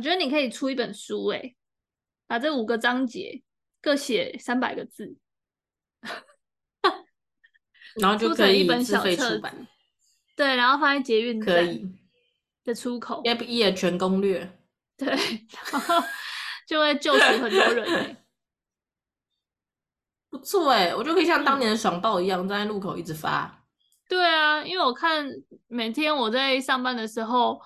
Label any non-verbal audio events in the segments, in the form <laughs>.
我觉得你可以出一本书，哎，把这五个章节各写三百个字，然后 <laughs> 就可以自费出版。对，然后放在捷运可以的出口。Gap Year 全攻略。<laughs> 对，然后就会救赎很多人。<laughs> 不错哎，我就可以像当年的爽报一样，站在路口一直发。对啊，因为我看每天我在上班的时候，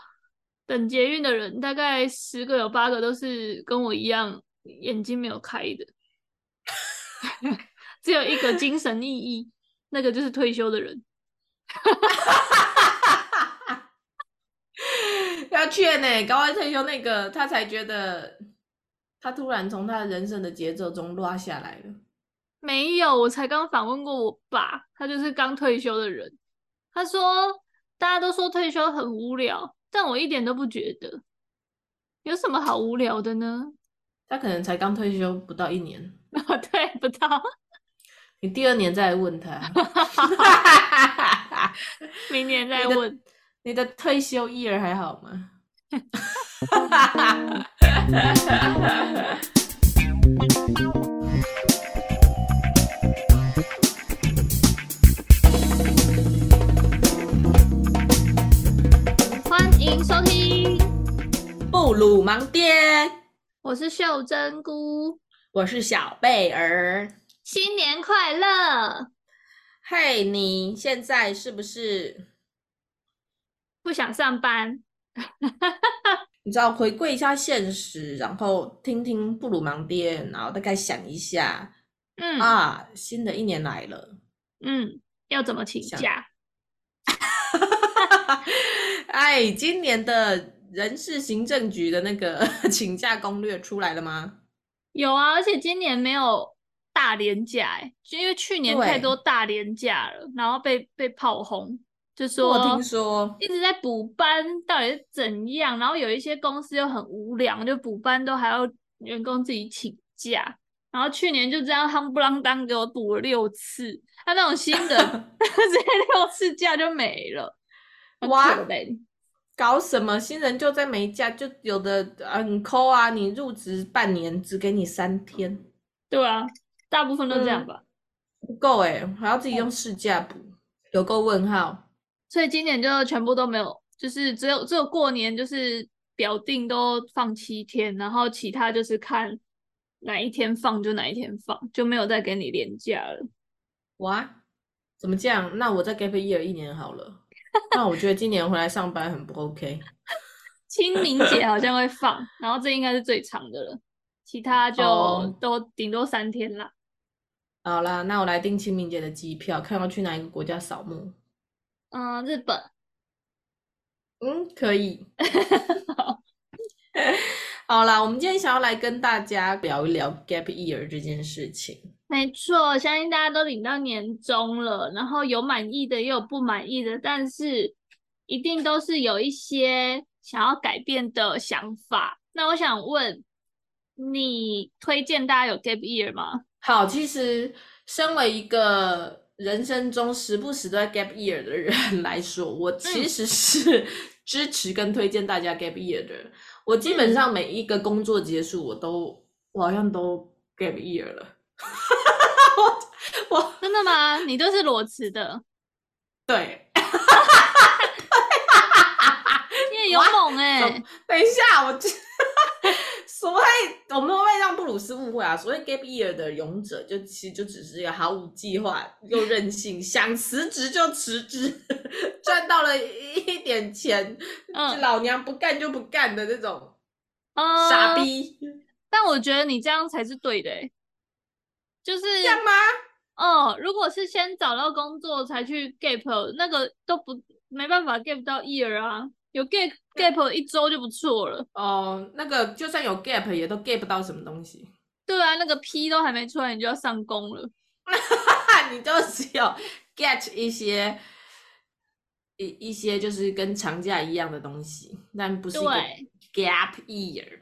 等捷运的人大概十个有八个都是跟我一样眼睛没有开的，<laughs> 只有一个精神奕奕，那个就是退休的人。<laughs> 要劝呢，赶快退休那个他才觉得，他突然从他人生的节奏中落下来了。没有，我才刚访问过我爸，他就是刚退休的人。他说，大家都说退休很无聊，但我一点都不觉得。有什么好无聊的呢？他可能才刚退休不到一年。<laughs> 哦，对，不到。<laughs> 你第二年再来问他。<laughs> 明年再问。你的，你的退休 year 还好吗？收听布鲁盲爹，我是秀珍菇，我是小贝儿，新年快乐！嘿，你现在是不是？不想上班？<laughs> 你知道回归一下现实，然后听听布鲁盲爹，然后大概想一下，嗯。啊，新的一年来了，嗯，要怎么请假？<laughs> 哎，今年的人事行政局的那个 <laughs> 请假攻略出来了吗？有啊，而且今年没有大连假，哎，就因为去年太多大连假了，然后被被炮轰，就说我听说一直在补班，到底是怎样？然后有一些公司又很无良，就补班都还要员工自己请假，然后去年就这样夯不啷当给我补了六次，他那种新的 <laughs> 这六次假就没了。哇，搞什么？新人就在没假，就有的很抠啊！你入职半年，只给你三天。对啊，大部分都这样吧。嗯、不够哎，还要自己用事假补，有够问号。所以今年就全部都没有，就是只有只有过年就是表定都放七天，然后其他就是看哪一天放就哪一天放，就没有再给你连假了。哇，怎么这样？那我再 gap year 一年好了。那我觉得今年回来上班很不 OK。<laughs> 清明节好像会放，然后这应该是最长的了，其他就都顶多三天啦。好啦，那我来订清明节的机票，看要去哪一个国家扫墓。嗯，日本。嗯，可以。<laughs> <laughs> 好啦，我们今天想要来跟大家聊一聊 Gap Year 这件事情。没错，相信大家都领到年终了，然后有满意的，也有不满意的，但是一定都是有一些想要改变的想法。那我想问，你推荐大家有 Gap Year 吗？好，其实身为一个人生中时不时都在 Gap Year 的人 <laughs> 来说，我其实是 <laughs> 支持跟推荐大家 Gap Year 的。我基本上每一个工作结束，我都我好像都 Gap Year 了。<laughs> 我，我真的吗？你都是裸辞的？对，<laughs> <laughs> 你也有猛哎、欸！等一下，我所谓我们会让布鲁斯误会啊？所谓 gap year 的勇者，就其实就只是一个毫无计划又任性，想辞职就辞职，赚到了一点钱，嗯、老娘不干就不干的那种傻逼、嗯。但我觉得你这样才是对的、欸。就是这样吗？哦，如果是先找到工作才去 gap，那个都不没办法 gap 到 year 啊，有 gap gap 一周就不错了。哦，那个就算有 gap 也都 gap 不到什么东西。对啊，那个 P 都还没出来，你就要上工了。<laughs> 你就只有 get 一些一一些就是跟长假一样的东西，但不是 gap year，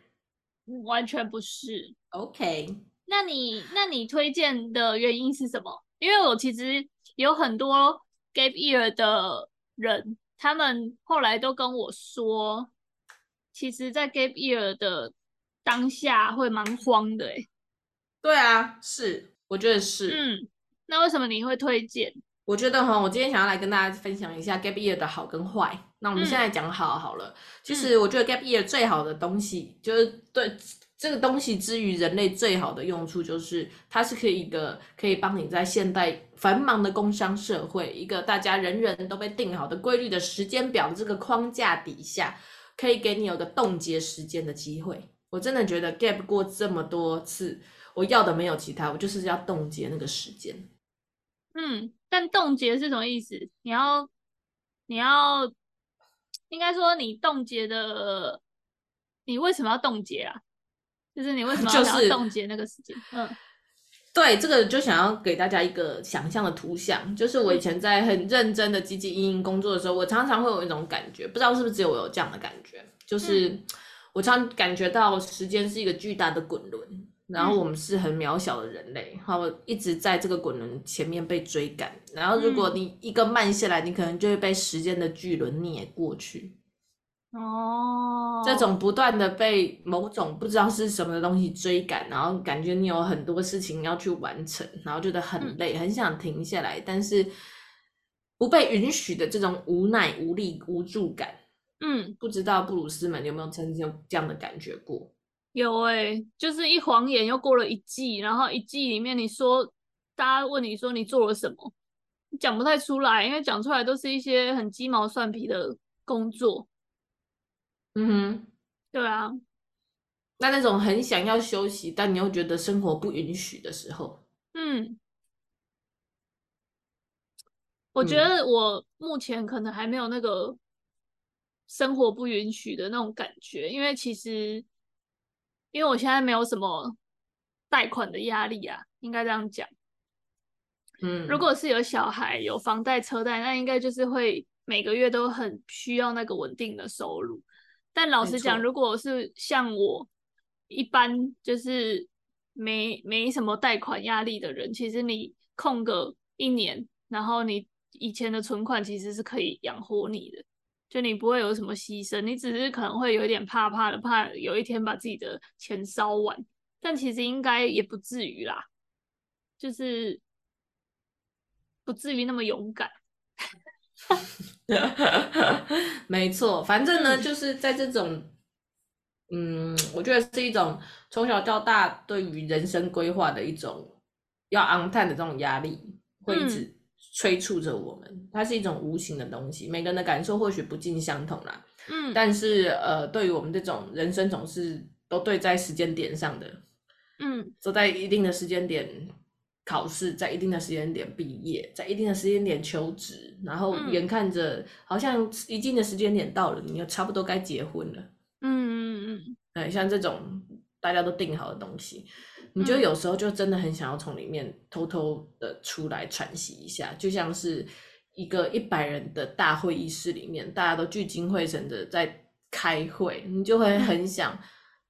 完全不是。OK。那你那你推荐的原因是什么？因为我其实有很多 gap year 的人，他们后来都跟我说，其实，在 gap year 的当下会蛮慌的诶。对啊，是，我觉得是。嗯，那为什么你会推荐？我觉得哈，我今天想要来跟大家分享一下 gap year 的好跟坏。那我们现在讲好好了。嗯、其实我觉得 gap year 最好的东西，就是对这个东西之于人类最好的用处，就是它是可以一个可以帮你在现代繁忙的工商社会，一个大家人人都被定好的规律的时间表这个框架底下，可以给你有个冻结时间的机会。我真的觉得 gap 过这么多次，我要的没有其他，我就是要冻结那个时间。嗯。但冻结是什么意思？你要，你要，应该说你冻结的，你为什么要冻结啊？就是你为什么要冻结那个时间？就是、嗯，对，这个就想要给大家一个想象的图像，就是我以前在很认真的积极经营工作的时候，我常常会有一种感觉，不知道是不是只有我有这样的感觉，就是我常感觉到时间是一个巨大的滚轮。然后我们是很渺小的人类，然后一直在这个滚轮前面被追赶。然后如果你一个慢下来，你可能就会被时间的巨轮碾过去。哦，这种不断的被某种不知道是什么的东西追赶，然后感觉你有很多事情要去完成，然后觉得很累，很想停下来，但是不被允许的这种无奈、无力、无助感。嗯，不知道布鲁斯们有没有曾经有这样的感觉过？有哎、欸，就是一晃眼又过了一季，然后一季里面你说，大家问你说你做了什么，你讲不太出来，因为讲出来都是一些很鸡毛蒜皮的工作。嗯哼，对啊。那那种很想要休息，但你又觉得生活不允许的时候，嗯，我觉得我目前可能还没有那个生活不允许的那种感觉，因为其实。因为我现在没有什么贷款的压力啊，应该这样讲。嗯，如果是有小孩、有房贷、车贷，那应该就是会每个月都很需要那个稳定的收入。但老实讲，如果是像我一般就是没没什么贷款压力的人，其实你空个一年，然后你以前的存款其实是可以养活你的。就你不会有什么牺牲，你只是可能会有一点怕怕的，怕有一天把自己的钱烧完，但其实应该也不至于啦，就是不至于那么勇敢。<laughs> <laughs> 没错，反正呢，就是在这种，嗯，我觉得是一种从小到大对于人生规划的一种要昂叹的这种压力，会一直、嗯。催促着我们，它是一种无形的东西，每个人的感受或许不尽相同啦。嗯，但是呃，对于我们这种人生总是都对在时间点上的，嗯，都在一定的时间点考试，在一定的时间点毕业，在一定的时间点求职，然后眼看着好像一定的时间点到了，你又差不多该结婚了。嗯嗯嗯，对，像这种大家都定好的东西。你就有时候就真的很想要从里面偷偷的出来喘息一下，就像是一个一百人的大会议室里面，大家都聚精会神的在开会，你就会很想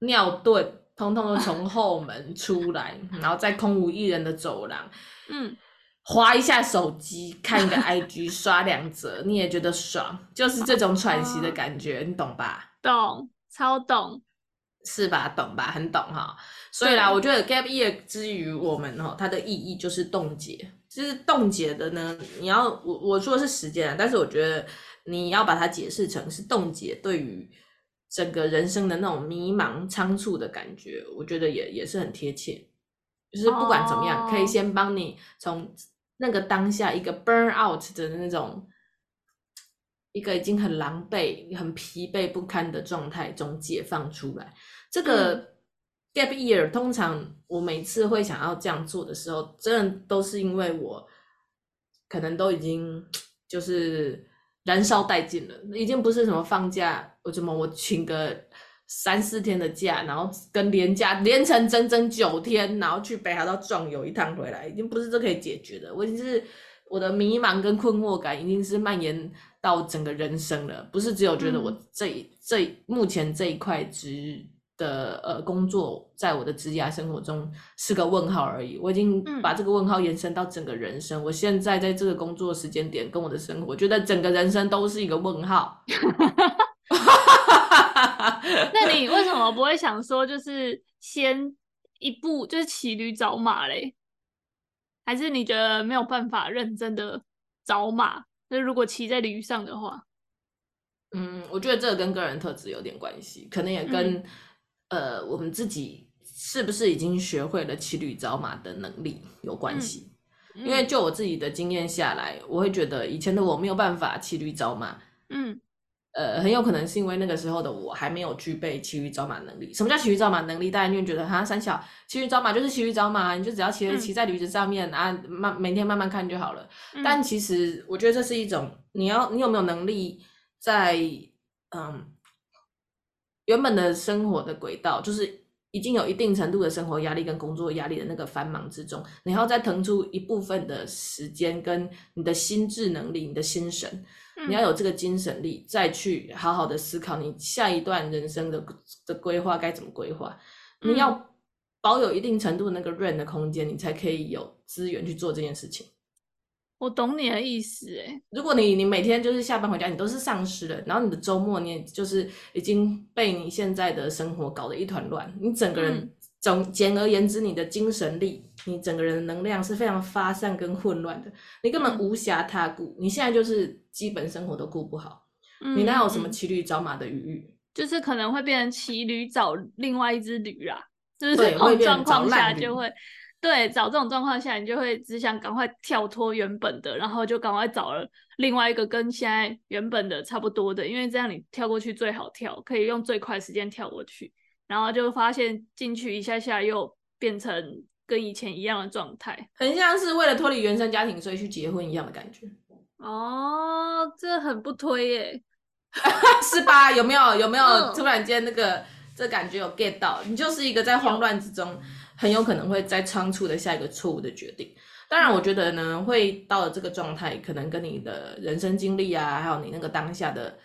尿遁，通通都从后门出来，<laughs> 然后在空无一人的走廊，嗯，划一下手机，看个 <laughs> IG，刷两则，你也觉得爽，就是这种喘息的感觉，你懂吧？懂，超懂。是吧？懂吧？很懂哈。所以啦，我觉得 gap year 之于我们哈，它的意义就是冻结。就是冻结的呢，你要我我说的是时间啊，但是我觉得你要把它解释成是冻结对于整个人生的那种迷茫仓促的感觉，我觉得也也是很贴切。就是不管怎么样，可以先帮你从那个当下一个 burn out 的那种。一个已经很狼狈、很疲惫不堪的状态中解放出来。这个 gap year，通常我每次会想要这样做的时候，真的都是因为我可能都已经就是燃烧殆尽了，已经不是什么放假，我怎么我请个三四天的假，然后跟连假连成整整九天，然后去北海道壮游一趟回来，已经不是这可以解决的。我已经是我的迷茫跟困惑感已经是蔓延。到整个人生了，不是只有觉得我这、嗯、这目前这一块职的呃工作，在我的职业生活中是个问号而已。我已经把这个问号延伸到整个人生。嗯、我现在在这个工作时间点跟我的生活，我觉得整个人生都是一个问号。<laughs> 那你为什么不会想说，就是先一步就是骑驴找马嘞？还是你觉得没有办法认真的找马？那如果骑在驴上的话，嗯，我觉得这个跟个人特质有点关系，可能也跟、嗯、呃我们自己是不是已经学会了骑驴找马的能力有关系。嗯、因为就我自己的经验下来，我会觉得以前的我没有办法骑驴找马。嗯。呃，很有可能是因为那个时候的我还没有具备骑驴找马能力。什么叫骑驴找马能力？大家就会觉得哈，三小骑驴找马就是骑驴找马，你就只要骑骑在驴子上面、嗯、啊，慢每天慢慢看就好了。嗯、但其实我觉得这是一种你要你有没有能力在嗯原本的生活的轨道，就是已经有一定程度的生活压力跟工作压力的那个繁忙之中，你要再腾出一部分的时间跟你的心智能力、你的心神。你要有这个精神力，再去好好的思考你下一段人生的的规划该怎么规划。你要保有一定程度的那个 run 的空间，你才可以有资源去做这件事情。我懂你的意思，诶，如果你你每天就是下班回家，你都是丧尸了，然后你的周末你也就是已经被你现在的生活搞得一团乱，你整个人。嗯总简而言之，你的精神力，你整个人的能量是非常发散跟混乱的，你根本无暇他顾。嗯、你现在就是基本生活都顾不好，嗯、你哪有什么骑驴找马的余裕？就是可能会变成骑驴找另外一只驴啦，就是这种状况下就会，对，找这种状况下，你就会只想赶快跳脱原本的，然后就赶快找了另外一个跟现在原本的差不多的，因为这样你跳过去最好跳，可以用最快时间跳过去。然后就发现进去一下下又变成跟以前一样的状态，很像是为了脱离原生家庭所以去结婚一样的感觉。哦，这很不推耶，<laughs> 是吧？有没有？有没有？突然间那个、嗯、这感觉有 get 到？你就是一个在慌乱之中，很有可能会再仓促的下一个错误的决定。当然，我觉得呢，会到了这个状态，可能跟你的人生经历啊，还有你那个当下的。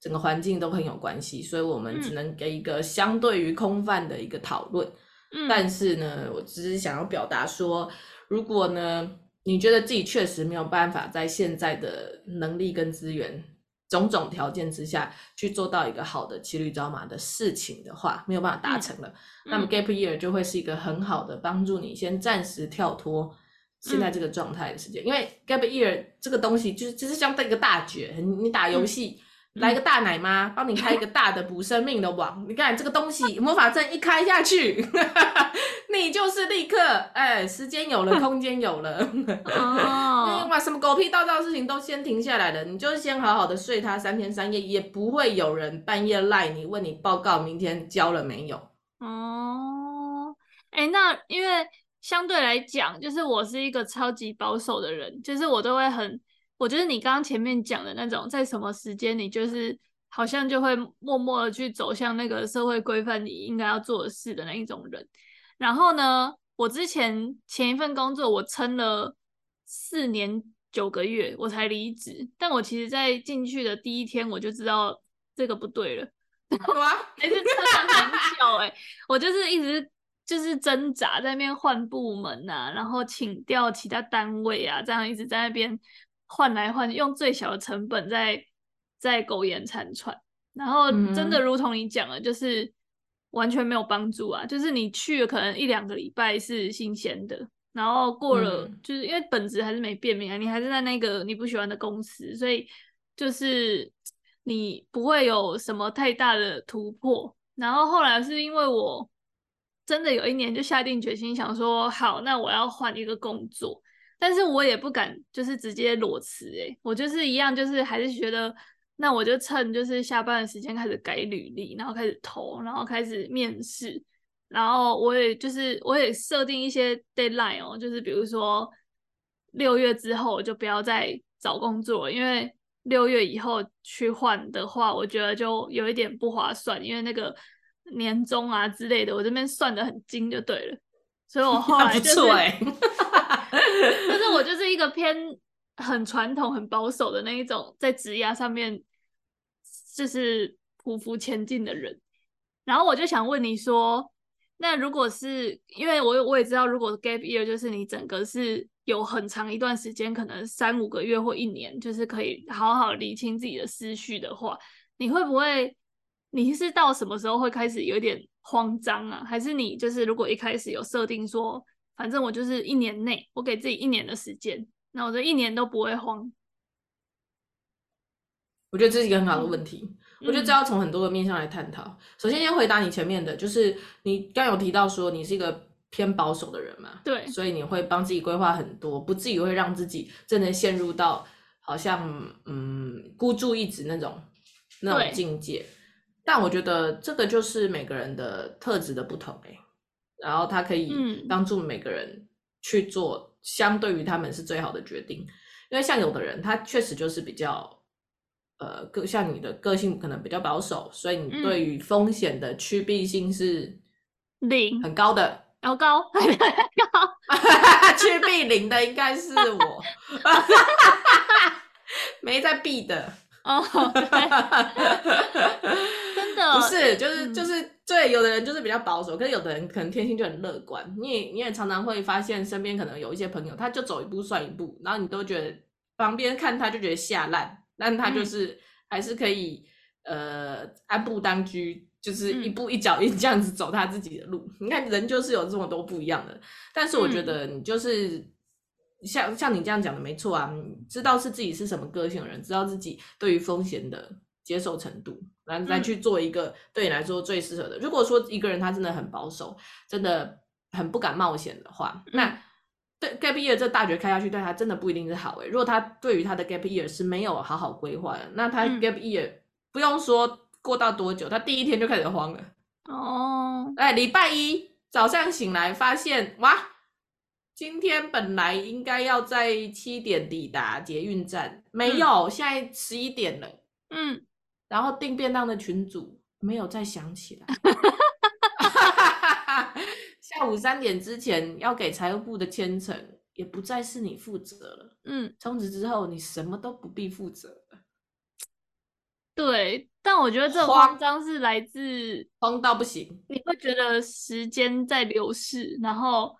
整个环境都很有关系，所以我们只能给一个相对于空泛的一个讨论。嗯，但是呢，我只是想要表达说，如果呢，你觉得自己确实没有办法在现在的能力跟资源种种条件之下去做到一个好的骑驴找马的事情的话，没有办法达成了，嗯，那么 Gap Year 就会是一个很好的帮助你先暂时跳脱现在这个状态的时间，嗯，因为 Gap Year 这个东西就是就是像一个大绝，你打游戏。嗯来个大奶妈，帮你开一个大的补生命的网。你看这个东西，魔法阵一开下去，<laughs> 你就是立刻哎，时间有了，空间有了。<laughs> 哦，<laughs> 你把什么狗屁道道的事情都先停下来了，你就先好好的睡它三天三夜，也不会有人半夜赖你问你报告明天交了没有。哦，哎，那因为相对来讲，就是我是一个超级保守的人，就是我都会很。我觉得你刚刚前面讲的那种，在什么时间你就是好像就会默默的去走向那个社会规范你应该要做的事的那一种人。然后呢，我之前前一份工作我撑了四年九个月我才离职，但我其实在进去的第一天我就知道这个不对了。<laughs> 哇，还是撑了很久哎，我就是一直就是挣扎在那边换部门啊，然后请调其他单位啊，这样一直在那边。换来换，用最小的成本在在苟延残喘，然后真的如同你讲的，就是完全没有帮助啊！就是你去了可能一两个礼拜是新鲜的，然后过了，就是因为本质还是没变啊，你还是在那个你不喜欢的公司，所以就是你不会有什么太大的突破。然后后来是因为我真的有一年就下定决心想说，好，那我要换一个工作。但是我也不敢，就是直接裸辞诶，我就是一样，就是还是觉得，那我就趁就是下班的时间开始改履历，然后开始投，然后开始面试，然后我也就是我也设定一些 deadline 哦，就是比如说六月之后我就不要再找工作，因为六月以后去换的话，我觉得就有一点不划算，因为那个年终啊之类的，我这边算的很精就对了，所以我 <laughs> 后来就是。<laughs> 但是我就是一个偏很传统、很保守的那一种，在职涯上面就是匍匐前进的人。然后我就想问你说，那如果是因为我我也知道，如果 gap year 就是你整个是有很长一段时间，可能三五个月或一年，就是可以好好理清自己的思绪的话，你会不会你是到什么时候会开始有点慌张啊？还是你就是如果一开始有设定说，反正我就是一年内，我给自己一年的时间，那我这一年都不会慌。我觉得这是一个很好的问题，嗯、我觉得这要从很多个面向来探讨。首先，先回答你前面的，就是你刚有提到说你是一个偏保守的人嘛，对，所以你会帮自己规划很多，不至于会让自己真的陷入到好像嗯孤注一掷那种那种境界。但我觉得这个就是每个人的特质的不同哎、欸，然后他可以帮助每个人去做相对于他们是最好的决定，因为像有的人他确实就是比较呃个像你的个性可能比较保守，所以你对于风险的趋避性是零很高的，高高 <laughs> 高，趋。<laughs> 避零的应该是我，没在避的哦。<laughs> 真的不是，就是就是，对，有的人就是比较保守，可是有的人可能天性就很乐观。你也你也常常会发现身边可能有一些朋友，他就走一步算一步，然后你都觉得旁边看他就觉得吓烂，但他就是还是可以、嗯、呃安步当居，就是一步一脚印这样子走他自己的路。你看人就是有这么多不一样的，但是我觉得你就是像像你这样讲的没错啊，你知道是自己是什么个性的人，知道自己对于风险的接受程度。然后再去做一个对你来说最适合的。嗯、如果说一个人他真的很保守，真的很不敢冒险的话，嗯、那对 gap year 这大学开下去对他真的不一定是好诶。如果他对于他的 gap year 是没有好好规划的，那他 gap year、嗯、不用说过到多久，他第一天就开始慌了。哦，哎，礼拜一早上醒来发现哇，今天本来应该要在七点抵达捷运站，没有，嗯、现在十一点了。嗯。然后订便当的群主没有再想起来，<laughs> 下午三点之前要给财务部的签呈也不再是你负责了。嗯，从此之后你什么都不必负责了。对，但我觉得这慌张是来自慌到不行，你会觉得时间在流逝，然后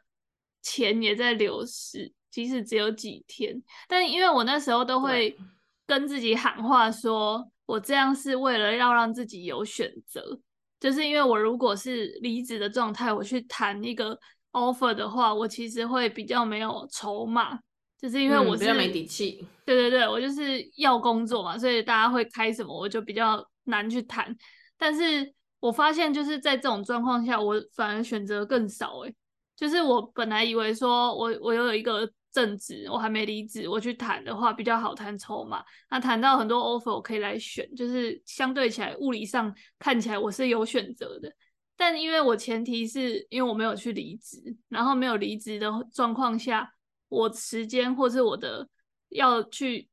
钱也在流逝，即使只有几天。但因为我那时候都会跟自己喊话说。我这样是为了要让自己有选择，就是因为我如果是离职的状态，我去谈一个 offer 的话，我其实会比较没有筹码，就是因为我是、嗯、比较没底气。对对对，我就是要工作嘛，所以大家会开什么，我就比较难去谈。但是我发现就是在这种状况下，我反而选择更少。诶，就是我本来以为说我我有一个。正职我还没离职，我去谈的话比较好谈筹码。那谈到很多 offer，我可以来选，就是相对起来物理上看起来我是有选择的。但因为我前提是因为我没有去离职，然后没有离职的状况下，我时间或是我的要去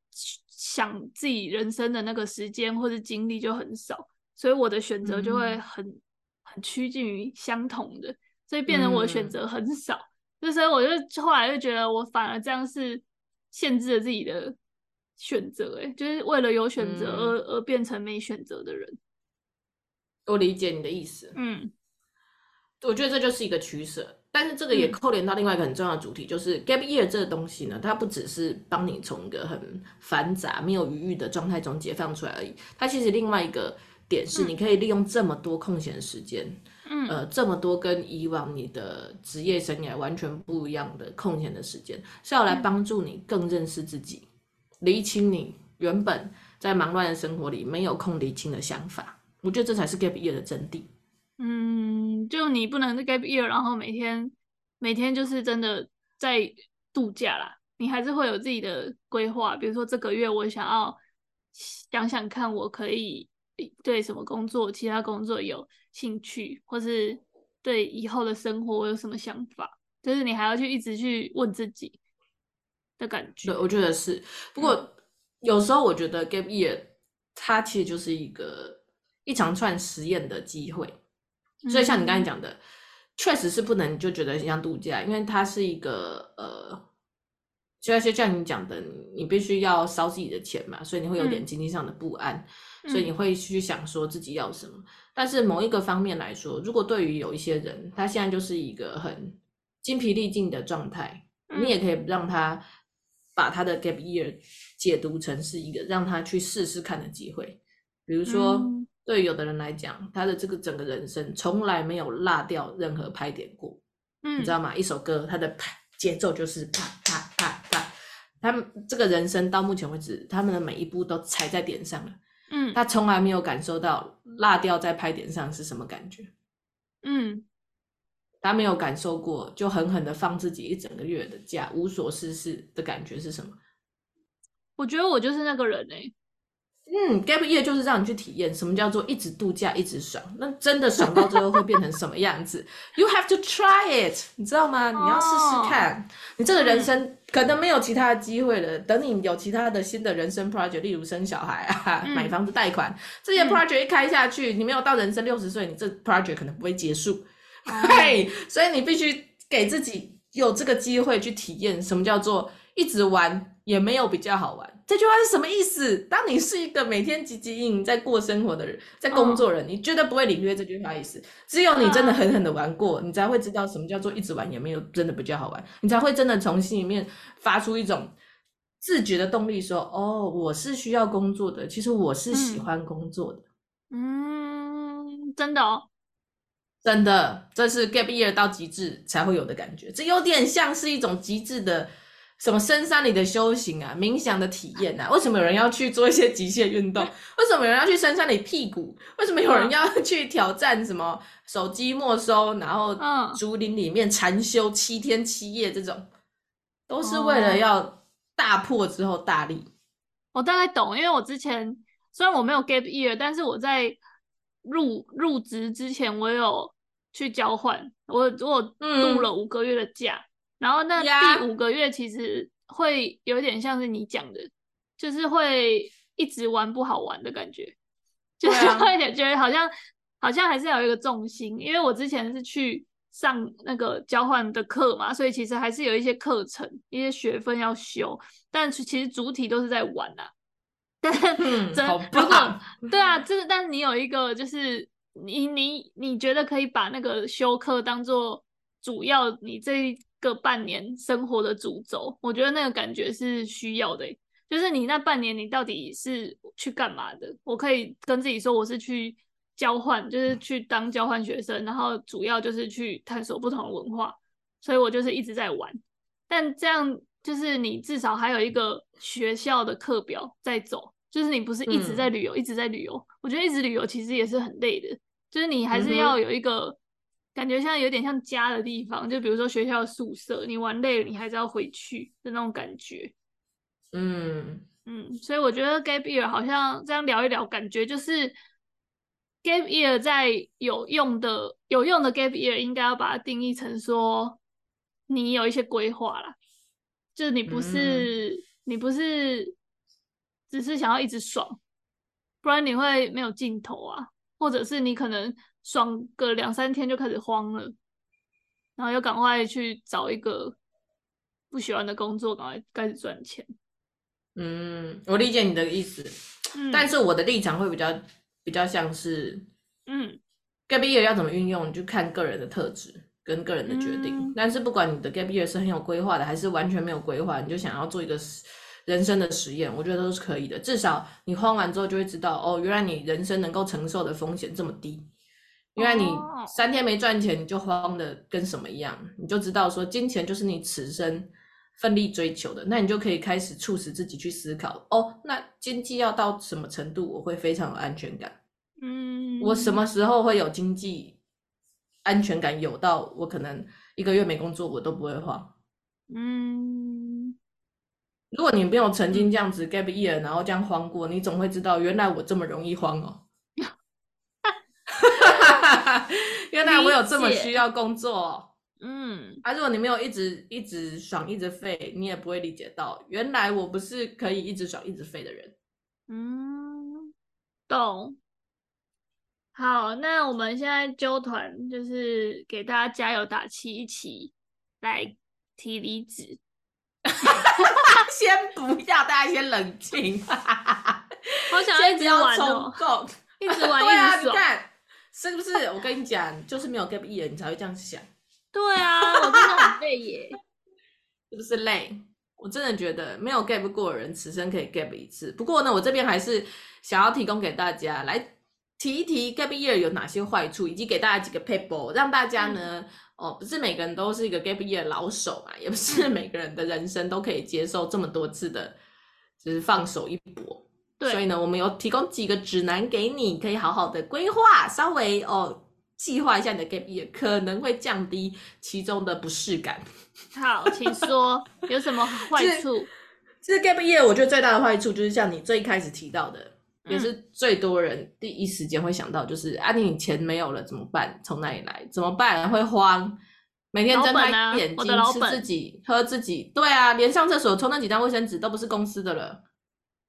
想自己人生的那个时间或是精力就很少，所以我的选择就会很、嗯、很趋近于相同的，所以变成我的选择很少。嗯就所以我就后来就觉得，我反而这样是限制了自己的选择，哎，就是为了有选择而、嗯、而变成没选择的人。我理解你的意思，嗯，我觉得这就是一个取舍，但是这个也扣连到另外一个很重要的主题，嗯、就是 gap year 这个东西呢，它不只是帮你从一个很繁杂、没有余裕的状态中解放出来而已，它其实另外一个点是，你可以利用这么多空闲时间。嗯嗯，呃，这么多跟以往你的职业生涯完全不一样的空闲的时间，是要来帮助你更认识自己，厘清你原本在忙乱的生活里没有空厘清的想法。我觉得这才是 gap year 的真谛。嗯，就你不能 gap year，然后每天每天就是真的在度假啦，你还是会有自己的规划。比如说这个月我想要想想看，我可以对什么工作，其他工作有。兴趣，或是对以后的生活我有什么想法，就是你还要去一直去问自己的感觉。对，我觉得是。不过、嗯、有时候我觉得 gap year 它其实就是一个一长串实验的机会。所以像你刚才讲的，确、嗯、实是不能就觉得很像度假，因为它是一个呃，就像像你讲的，你必须要烧自己的钱嘛，所以你会有点经济上的不安。嗯所以你会去想说自己要什么，但是某一个方面来说，如果对于有一些人，他现在就是一个很精疲力尽的状态，你也可以让他把他的 gap year 解读成是一个让他去试试看的机会。比如说，对有的人来讲，他的这个整个人生从来没有落掉任何拍点过。嗯，你知道吗？一首歌，它的拍节奏就是啪啪啪啪。他们这个人生到目前为止，他们的每一步都踩在点上了。嗯，他从来没有感受到落掉在拍点上是什么感觉。嗯，他没有感受过，就狠狠的放自己一整个月的假，无所事事的感觉是什么？我觉得我就是那个人哎、欸。嗯，gap year 就是让你去体验什么叫做一直度假一直爽，那真的爽到最后会变成什么样子？You have to try it，你知道吗？你要试试看。Oh. 你这个人生可能没有其他的机会了，等你有其他的新的人生 project，例如生小孩啊、嗯、买房子贷款这些 project 一开下去，你没有到人生六十岁，你这 project 可能不会结束。<laughs> 嘿、oh. 所以你必须给自己有这个机会去体验什么叫做一直玩也没有比较好玩。这句话是什么意思？当你是一个每天汲汲营营在过生活的人，在工作人，oh. 你绝对不会领略这句话意思。只有你真的狠狠的玩过，uh. 你才会知道什么叫做一直玩也没有真的比较好玩。你才会真的从心里面发出一种自觉的动力，说：“哦，我是需要工作的，其实我是喜欢工作的。”嗯，真的哦，真的，这是 gap year 到极致才会有的感觉。这有点像是一种极致的。什么深山里的修行啊，冥想的体验啊？为什么有人要去做一些极限运动？<laughs> 为什么有人要去深山里屁股？为什么有人要去挑战什么手机没收，然后竹林里面禅修七天七夜？这种都是为了要大破之后大立。我大概懂，因为我之前虽然我没有 gap year，但是我在入入职之前，我有去交换，我我度了五个月的假。嗯然后那第五个月其实会有点像是你讲的就是会一直玩不好玩的感觉，就是会觉得好像好像还是要有一个重心，因为我之前是去上那个交换的课嘛，所以其实还是有一些课程、一些学分要修，但其实主体都是在玩呐、啊。<laughs> 但嗯，真好棒。对啊，就是但是你有一个就是你你你觉得可以把那个修课当做主要，你这。个半年生活的主轴，我觉得那个感觉是需要的。就是你那半年，你到底是去干嘛的？我可以跟自己说，我是去交换，就是去当交换学生，然后主要就是去探索不同的文化。所以我就是一直在玩。但这样就是你至少还有一个学校的课表在走，就是你不是一直在旅游，嗯，一直在旅游。我觉得一直旅游其实也是很累的，就是你还是要有一个。嗯感觉像有点像家的地方，就比如说学校宿舍，你玩累了，你还是要回去的那种感觉。嗯嗯，所以我觉得 gap year 好像这样聊一聊，感觉就是 gap year 在有用的有用的 gap year，应该要把它定义成说你有一些规划啦，就是你不是、嗯、你不是只是想要一直爽，不然你会没有尽头啊，或者是你可能。爽个两三天就开始慌了，然后又赶快去找一个不喜欢的工作，赶快开始赚钱。嗯，我理解你的意思，嗯，但是我的立场会比较比较像是，嗯，gap year 要怎么运用，就看个人的特质跟个人的决定。嗯，但是不管你的 gap year 是很有规划的，还是完全没有规划，你就想要做一个人生的实验，我觉得都是可以的。至少你慌完之后就会知道，哦，原来你人生能够承受的风险这么低。因为你三天没赚钱，你就慌的跟什么一样，你就知道说金钱就是你此生奋力追求的，那你就可以开始促使自己去思考哦，那经济要到什么程度我会非常有安全感？嗯，我什么时候会有经济安全感？有到我可能一个月没工作我都不会慌。嗯，如果你没有曾经这样子 gap year，然后这样慌过，你总会知道原来我这么容易慌哦。<laughs> 原来我有这么需要工作，嗯，啊，如果你没有一直一直爽一直废，你也不会理解到，原来我不是可以一直爽一直废的人，嗯，懂。好，那我们现在揪团就是给大家加油打气，一起来提离职。先不要，大家先冷静。<laughs> 好想要一直玩哦，<laughs> 一直玩，对啊，你看。是不是？<laughs> 我跟你讲，就是没有 gap year，你才会这样想。对啊，我真的很累耶。<laughs> 是不是累？我真的觉得没有 gap 过的人，此生可以 gap 一次。不过呢，我这边还是想要提供给大家来提一提 gap year 有哪些坏处，以及给大家几个 paper，让大家呢，嗯、哦，不是每个人都是一个 gap year 老手嘛，也不是每个人的人生都可以接受这么多次的，就是放手一搏。对，所以呢，我们有提供几个指南给你，可以好好的规划，稍微哦计划一下你的 gap year，可能会降低其中的不适感。好，请说 <laughs> 有什么坏处？其实 gap year 我觉得最大的坏处就是像你最开始提到的，嗯、也是最多人第一时间会想到，就是啊，你钱没有了怎么办？从哪里来？怎么办？会慌，每天睁开眼睛、啊、吃自己、喝自己，对啊，连上厕所抽那几张卫生纸都不是公司的了。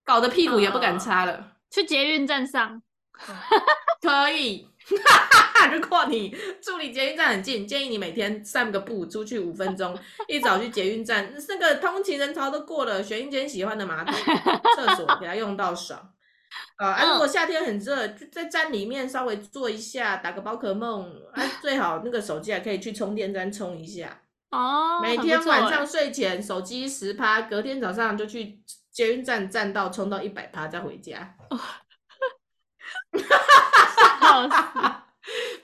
搞得屁股也不敢擦了。呃、去捷运站上 <laughs> 可以。<laughs> 如果你住离捷运站很近，建议你每天散个步，出去五分钟，一早去捷运站，那个通勤人潮都过了，选一间喜欢的马桶、厕所，给它用到爽。呃、啊，如果夏天很热，就在站里面稍微坐一下，打个宝可梦，啊，最好那个手机还可以去充电站充一下。哦，每天晚上睡前手机十趴，隔天早上就去。捷运站站到冲到一百趴再回家，<laughs>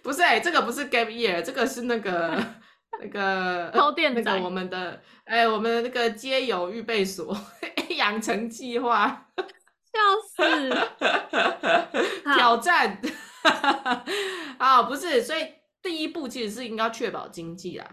不是哎、欸，这个不是 gap year，这个是那个 <laughs> 那个偷电那个我们的哎、欸，我们的那个街友预备所 <laughs> 养成计划，笑死，挑战。啊，不是，所以第一步其实是应该确保经济啦。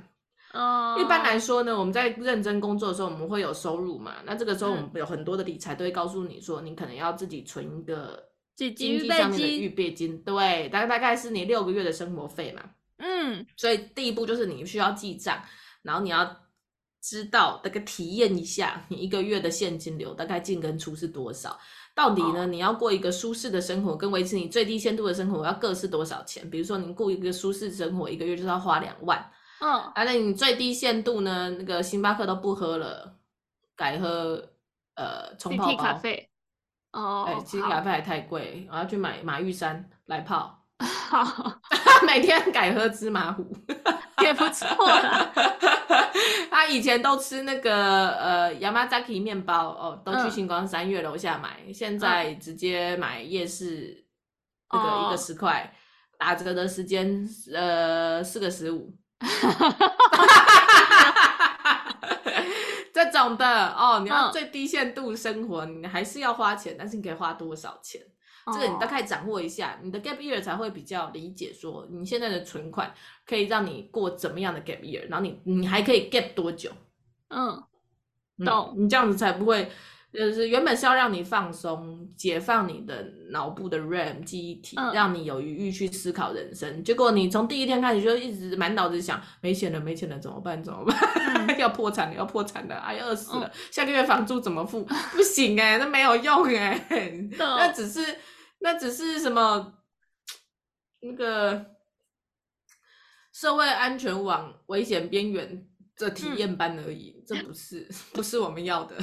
Uh, 一般来说呢，我们在认真工作的时候，我们会有收入嘛？那这个时候我们有很多的理财都会告诉你说，你可能要自己存一个经济上面的预备金，对，大概大概是你六个月的生活费嘛。嗯，所以第一步就是你需要记账，然后你要知道那个体验一下你一个月的现金流大概进跟出是多少，到底呢？Oh. 你要过一个舒适的生活，跟维持你最低限度的生活要各是多少钱？比如说你过一个舒适生活，一个月就是要花两万。嗯，啊，那你最低限度呢？那个星巴克都不喝了，改喝呃冲泡包咖啡。哦，哎，其实咖啡还太贵，我要去买马玉山来泡。<laughs> 好，<laughs> 每天改喝芝麻糊也不错啦。<laughs> 他以前都吃那个呃 Yamazaki 面包哦，都去星光三月楼下买，嗯、现在直接买夜市，那个一个十块，哦、打折的时间呃四个十五。<laughs> 这种的哦，你要最低限度生活，嗯、你还是要花钱，但是你可以花多少钱？哦、这个你大概掌握一下，你的 gap year 才会比较理解，说你现在的存款可以让你过怎么样的 gap year，然后你你还可以 gap 多久？嗯，懂、嗯，你这样子才不会。就是原本是要让你放松，解放你的脑部的 RAM 记忆体，嗯、让你有余裕去思考人生。结果你从第一天开始就一直满脑子想没钱了，没钱了怎么办？怎么办？嗯、<laughs> 要破产了，要破产了，哎，饿死了！嗯、下个月房租怎么付？不行哎、欸，那没有用哎、那只是那只是什么那个社会安全网危险边缘的体验班而已，嗯、这不是不是我们要的。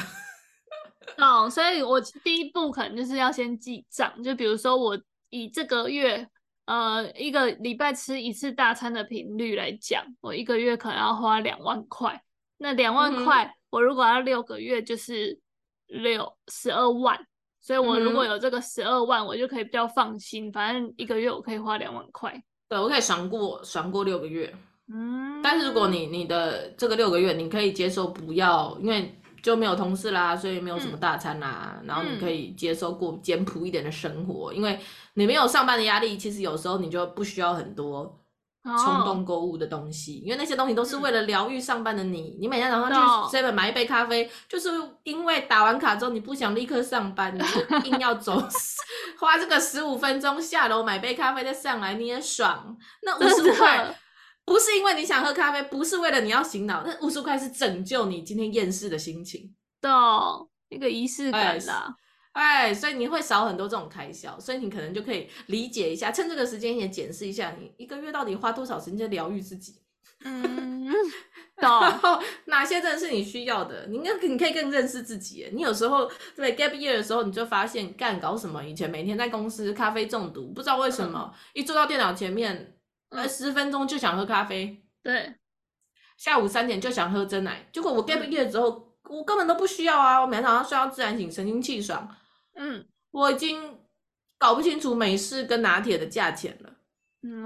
哦，所以我第一步可能就是要先记账，就比如说我以这个月，呃，一个礼拜吃一次大餐的频率来讲，我一个月可能要花两万块。那两万块，我如果要六个月，就是六十二万。所以我如果有这个十二万，我就可以比较放心，反正一个月我可以花两万块。对，我可以爽过爽过六个月。嗯，但是如果你你的这个六个月，你可以接受不要，因为。就没有同事啦，所以没有什么大餐啦。嗯、然后你可以接受过简朴一点的生活，嗯、因为你没有上班的压力。其实有时候你就不需要很多冲动购物的东西，哦、因为那些东西都是为了疗愈上班的你。嗯、你每天早上去 Seven 买一杯咖啡，哦、就是因为打完卡之后你不想立刻上班，你就硬要走，花这个十五分钟下楼买杯咖啡再上来，你也爽。那五十块。不是因为你想喝咖啡，不是为了你要醒脑，那五十块是拯救你今天厌世的心情，懂那个仪式感啦，哎，哎，所以你会少很多这种开销，所以你可能就可以理解一下，趁这个时间也检视一下，你一个月到底花多少时间疗愈自己，嗯，<laughs> 然后哪些真的是你需要的，你应该你可以更认识自己，你有时候对 gap year 的时候，你就发现干搞什么，以前每天在公司咖啡中毒，不知道为什么，嗯、一坐到电脑前面。呃，十分钟就想喝咖啡，对，下午三点就想喝真奶，结果我 gap year 之后，嗯、我根本都不需要啊，我每天早上睡到自然醒，神清气爽，嗯，我已经搞不清楚美式跟拿铁的价钱了。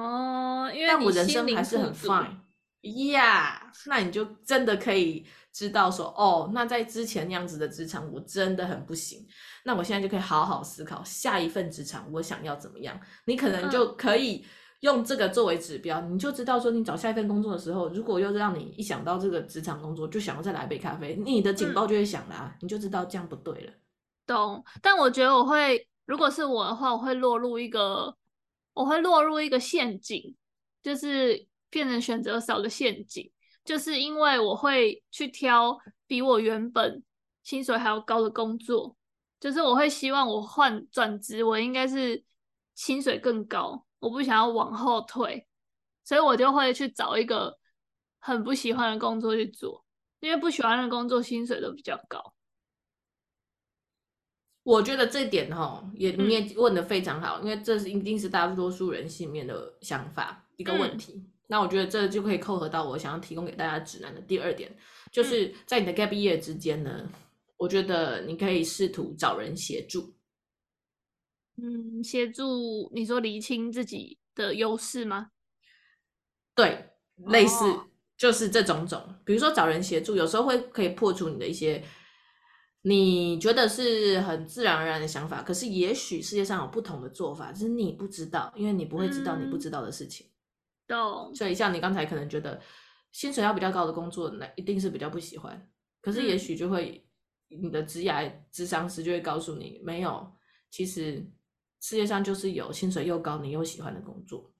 哦，因为但我人生还是很 fine。呀，yeah, 那你就真的可以知道说，哦，那在之前那样子的职场，我真的很不行。那我现在就可以好好思考下一份职场我想要怎么样。你可能就可以用这个作为指标，嗯、你就知道说，你找下一份工作的时候，如果又让你一想到这个职场工作，就想要再来杯咖啡，你的警报就会响啦，嗯、你就知道这样不对了。懂，但我觉得我会，如果是我的话，我会落入一个，我会落入一个陷阱，就是。变成选择少的陷阱，就是因为我会去挑比我原本薪水还要高的工作，就是我会希望我换转职，我应该是薪水更高，我不想要往后退，所以我就会去找一个很不喜欢的工作去做，因为不喜欢的工作薪水都比较高。我觉得这点哈，也你也问的非常好，嗯、因为这是一定是大多数人心里面的想法一个问题。嗯那我觉得这就可以扣合到我想要提供给大家指南的第二点，就是在你的 gap year 之间呢，嗯、我觉得你可以试图找人协助。嗯，协助你说厘清自己的优势吗？对，类似就是这种种，哦、比如说找人协助，有时候会可以破除你的一些你觉得是很自然而然的想法，可是也许世界上有不同的做法，只是你不知道，因为你不会知道你不知道的事情。嗯懂，所以像你刚才可能觉得薪水要比较高的工作，那一定是比较不喜欢。可是也许就会、嗯、你的职涯智商师就会告诉你，没有，其实世界上就是有薪水又高你又喜欢的工作，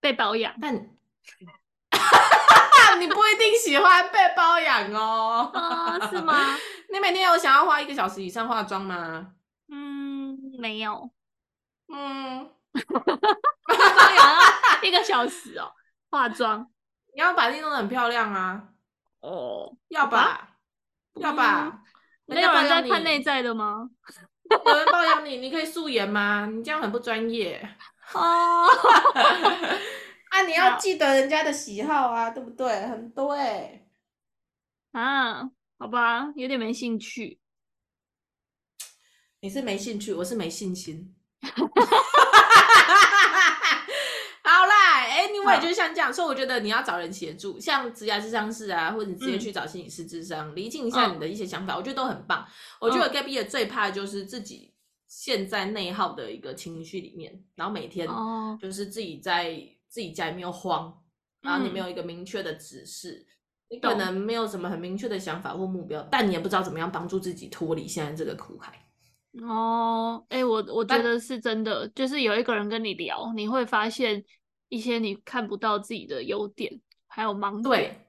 被包养。但 <laughs> 你不一定喜欢被包养哦，啊，是吗？<laughs> 你每天有想要花一个小时以上化妆吗？嗯，没有。嗯。<laughs> 一个小时哦，化妆，你要把自己弄得很漂亮啊！哦，要吧，要吧？没有人在看内在的吗？有人包养你，你可以素颜吗？你这样很不专业哦。<laughs> 啊，你要记得人家的喜好啊，对不对？很对啊，好吧，有点没兴趣。你是没兴趣，我是没信心。<laughs> 因为就是像这样，所以我觉得你要找人协助，像职涯智商师啊，或者你直接去找心理师智商，厘、嗯、清一下你的一些想法，嗯、我觉得都很棒。我觉得 gap year 最怕的就是自己陷在内耗的一个情绪里面，然后每天就是自己在自己家里面慌，然后你没有一个明确的指示，嗯、你可能没有什么很明确的想法或目标，但你也不知道怎么样帮助自己脱离现在这个苦海。哦，哎、欸，我我觉得是真的，就是有一个人跟你聊，你会发现。一些你看不到自己的优点，还有盲点。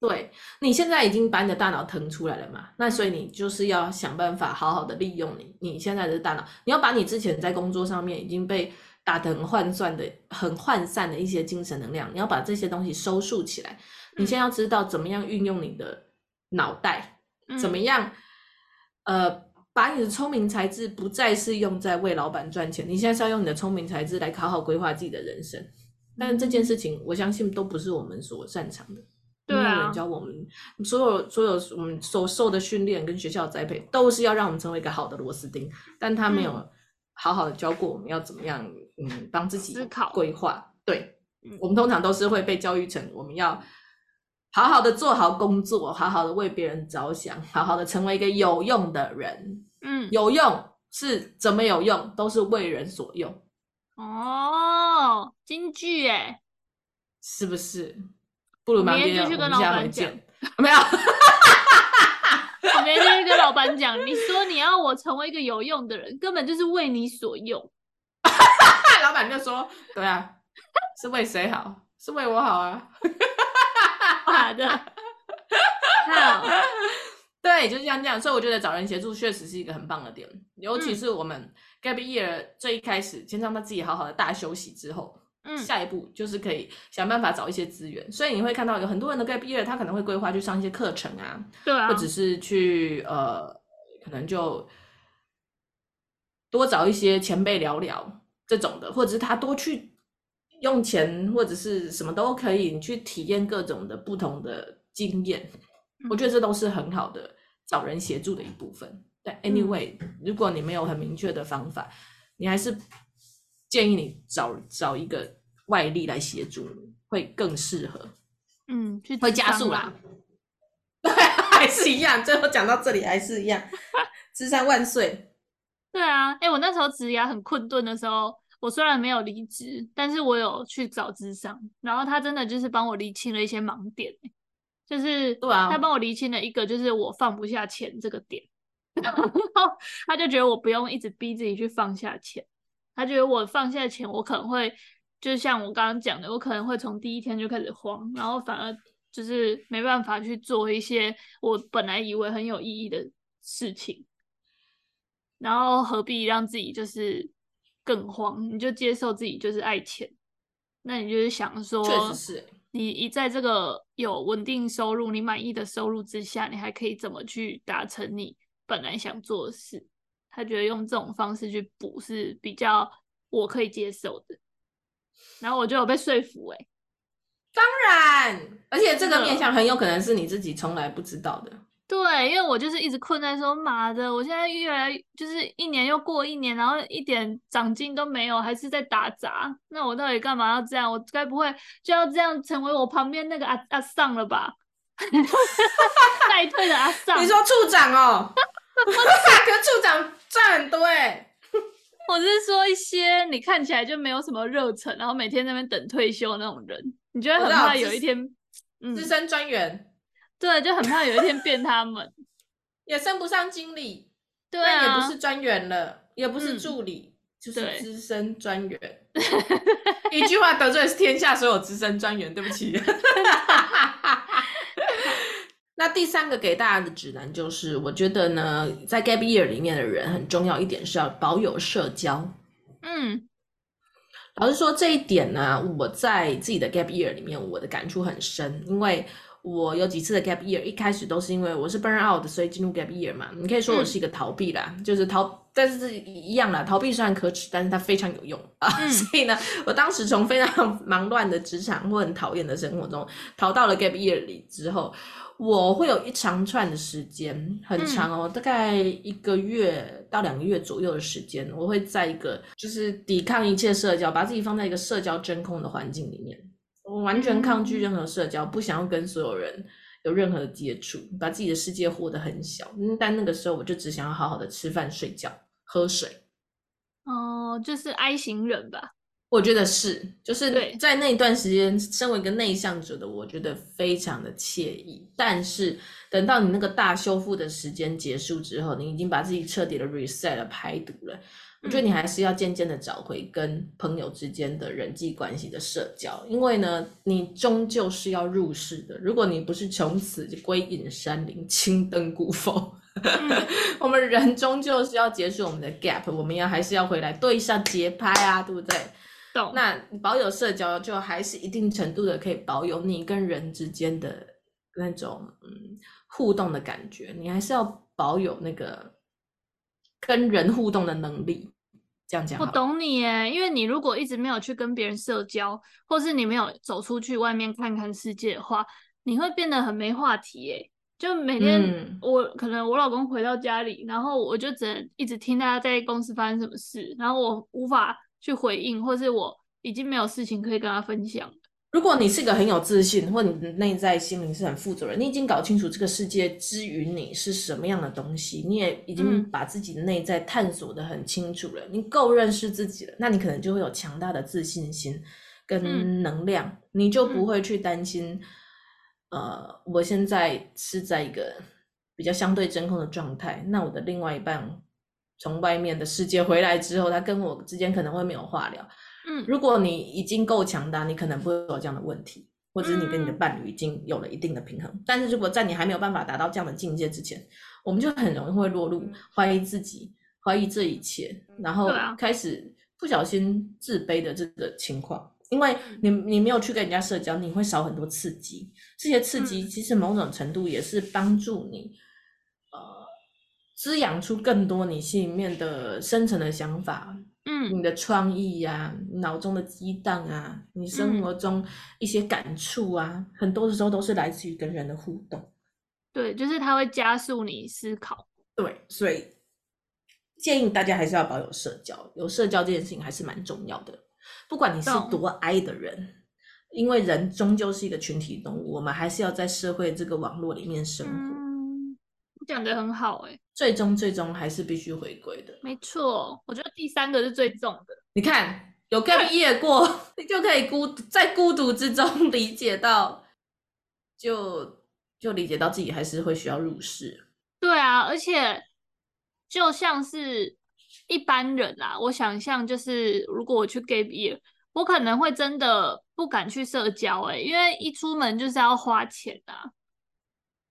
对，对，你现在已经把你的大脑腾出来了嘛？那所以你就是要想办法好好的利用你你现在的大脑。你要把你之前在工作上面已经被打得很涣散的、很涣散的一些精神能量，你要把这些东西收束起来。你现在要知道怎么样运用你的脑袋，嗯、怎么样，呃。把你的聪明才智不再是用在为老板赚钱，你现在是要用你的聪明才智来好好规划自己的人生。但是这件事情，我相信都不是我们所擅长的。对啊，没有人教我们，所有所有我们所受的训练跟学校的栽培，都是要让我们成为一个好的螺丝钉。但他没有好好的教过我们要怎么样，嗯，帮自己规划。对，我们通常都是会被教育成我们要。好好的做好工作，好好的为别人着想，好好的成为一个有用的人。嗯，有用是怎么有用？都是为人所用。哦，金句哎，是不是？不如明天就去跟老板讲。<laughs> 没有，我明天就去跟老板讲。你说你要我成为一个有用的人，根本就是为你所用。<laughs> 老板就说：“对啊，是为谁好？是为我好啊。”好的，<laughs> 好，对，就是这样这样，所以我觉得找人协助确实是一个很棒的点，尤其是我们 gap year 最一开始先让他自己好好的大休息之后，嗯，下一步就是可以想办法找一些资源，所以你会看到有很多人的 gap year，他可能会规划去上一些课程啊，对啊，或者是去呃，可能就多找一些前辈聊聊这种的，或者是他多去。用钱或者是什么都可以，你去体验各种的不同的经验，我觉得这都是很好的找人协助的一部分。但 anyway，如果你没有很明确的方法，你还是建议你找找一个外力来协助你，会更适合。嗯，会加速啦。对，<laughs> 还是一样。最后讲到这里还是一样。<laughs> 智商万岁。对啊，哎、欸，我那时候职涯很困顿的时候，我虽然没有离职，但是我有去找智商，然后他真的就是帮我理清了一些盲点，就是对啊，他帮我厘清了一个就是我放不下钱这个点，<laughs> 然后他就觉得我不用一直逼自己去放下钱，他觉得我放下钱，我可能会就像我刚刚讲的，我可能会从第一天就开始慌，然后反而就是没办法去做一些我本来以为很有意义的事情。然后何必让自己就是更慌？你就接受自己就是爱钱，那你就是想说，确实是你一在这个有稳定收入、你满意的收入之下，你还可以怎么去达成你本来想做的事？他觉得用这种方式去补是比较我可以接受的，然后我就有被说服哎、欸，当然，而且这个面向很有可能是你自己从来不知道的。对，因为我就是一直困在说妈的，我现在越来就是一年又过一年，然后一点长进都没有，还是在打杂。那我到底干嘛要这样？我该不会就要这样成为我旁边那个阿阿桑了吧？<laughs> 代退的阿桑。你说处长哦？我大哥处长赚很多哎。<laughs> 我是说一些你看起来就没有什么热忱，然后每天在那边等退休那种人，你觉得很怕有一天，嗯，资深专员。对，就很怕有一天变他们，<laughs> 也升不上经理，对啊，也不是专员了，也不是助理，嗯、就是资深专员。<laughs> 一句话得罪的是天下所有资深专员，对不起。<laughs> 那第三个给大家的指南就是，我觉得呢，在 Gap Year 里面的人很重要一点是要保有社交。嗯，老实说这一点呢，我在自己的 Gap Year 里面，我的感触很深，因为。我有几次的 gap year，一开始都是因为我是 burn out，所以进入 gap year 嘛。你可以说我是一个逃避啦，嗯、就是逃，但是是一样啦。逃避虽然可耻，但是它非常有用啊。嗯、<laughs> 所以呢，我当时从非常忙乱的职场或很讨厌的生活中逃到了 gap year 里之后，我会有一长串的时间，很长哦，嗯、大概一个月到两个月左右的时间，我会在一个就是抵抗一切社交，把自己放在一个社交真空的环境里面。我完全抗拒任何社交，不想要跟所有人有任何的接触，把自己的世界活得很小。但那个时候，我就只想要好好的吃饭、睡觉、喝水。哦，就是 I 型人吧？我觉得是，就是在那一段时间，身为一个内向者的我，觉得非常的惬意。但是等到你那个大修复的时间结束之后，你已经把自己彻底的 reset 了、排毒了。我觉得你还是要渐渐的找回跟朋友之间的人际关系的社交，因为呢，你终究是要入世的。如果你不是从此就归隐山林、青灯古佛，嗯、<laughs> 我们人终究是要结束我们的 gap，我们要还是要回来对上节拍啊，对不对？懂。那保有社交，就还是一定程度的可以保有你跟人之间的那种嗯互动的感觉，你还是要保有那个。跟人互动的能力，这样讲。我懂你耶，因为你如果一直没有去跟别人社交，或是你没有走出去外面看看世界的话，你会变得很没话题耶。就每天、嗯、我可能我老公回到家里，然后我就只能一直听他在公司发生什么事，然后我无法去回应，或是我已经没有事情可以跟他分享。如果你是个很有自信，或你的内在心灵是很负责任，你已经搞清楚这个世界之于你是什么样的东西，你也已经把自己的内在探索的很清楚了，嗯、你够认识自己了，那你可能就会有强大的自信心跟能量，嗯、你就不会去担心，嗯、呃，我现在是在一个比较相对真空的状态，那我的另外一半从外面的世界回来之后，他跟我之间可能会没有话聊。嗯，如果你已经够强大，你可能不会有这样的问题，或者是你跟你的伴侣已经有了一定的平衡。嗯、但是如果在你还没有办法达到这样的境界之前，我们就很容易会落入怀疑自己、怀疑这一切，然后开始不小心自卑的这个情况。因为你你没有去跟人家社交，你会少很多刺激。这些刺激其实某种程度也是帮助你，呃，滋养出更多你心里面的深层的想法。嗯，你的创意呀、啊，脑中的激荡啊，你生活中一些感触啊，嗯、很多的时候都是来自于跟人的互动。对，就是它会加速你思考。对，所以建议大家还是要保有社交，有社交这件事情还是蛮重要的。不管你是多 I 的人，嗯、因为人终究是一个群体动物，我们还是要在社会这个网络里面生活。嗯，讲得很好哎、欸，最终最终还是必须回归的。没错，我觉得第三个是最重的。你看，有 gap year 过，<laughs> 你就可以孤在孤独之中理解到，就就理解到自己还是会需要入世。对啊，而且。就像是一般人啦，我想象就是，如果我去 gap year，我可能会真的不敢去社交哎、欸，因为一出门就是要花钱啊。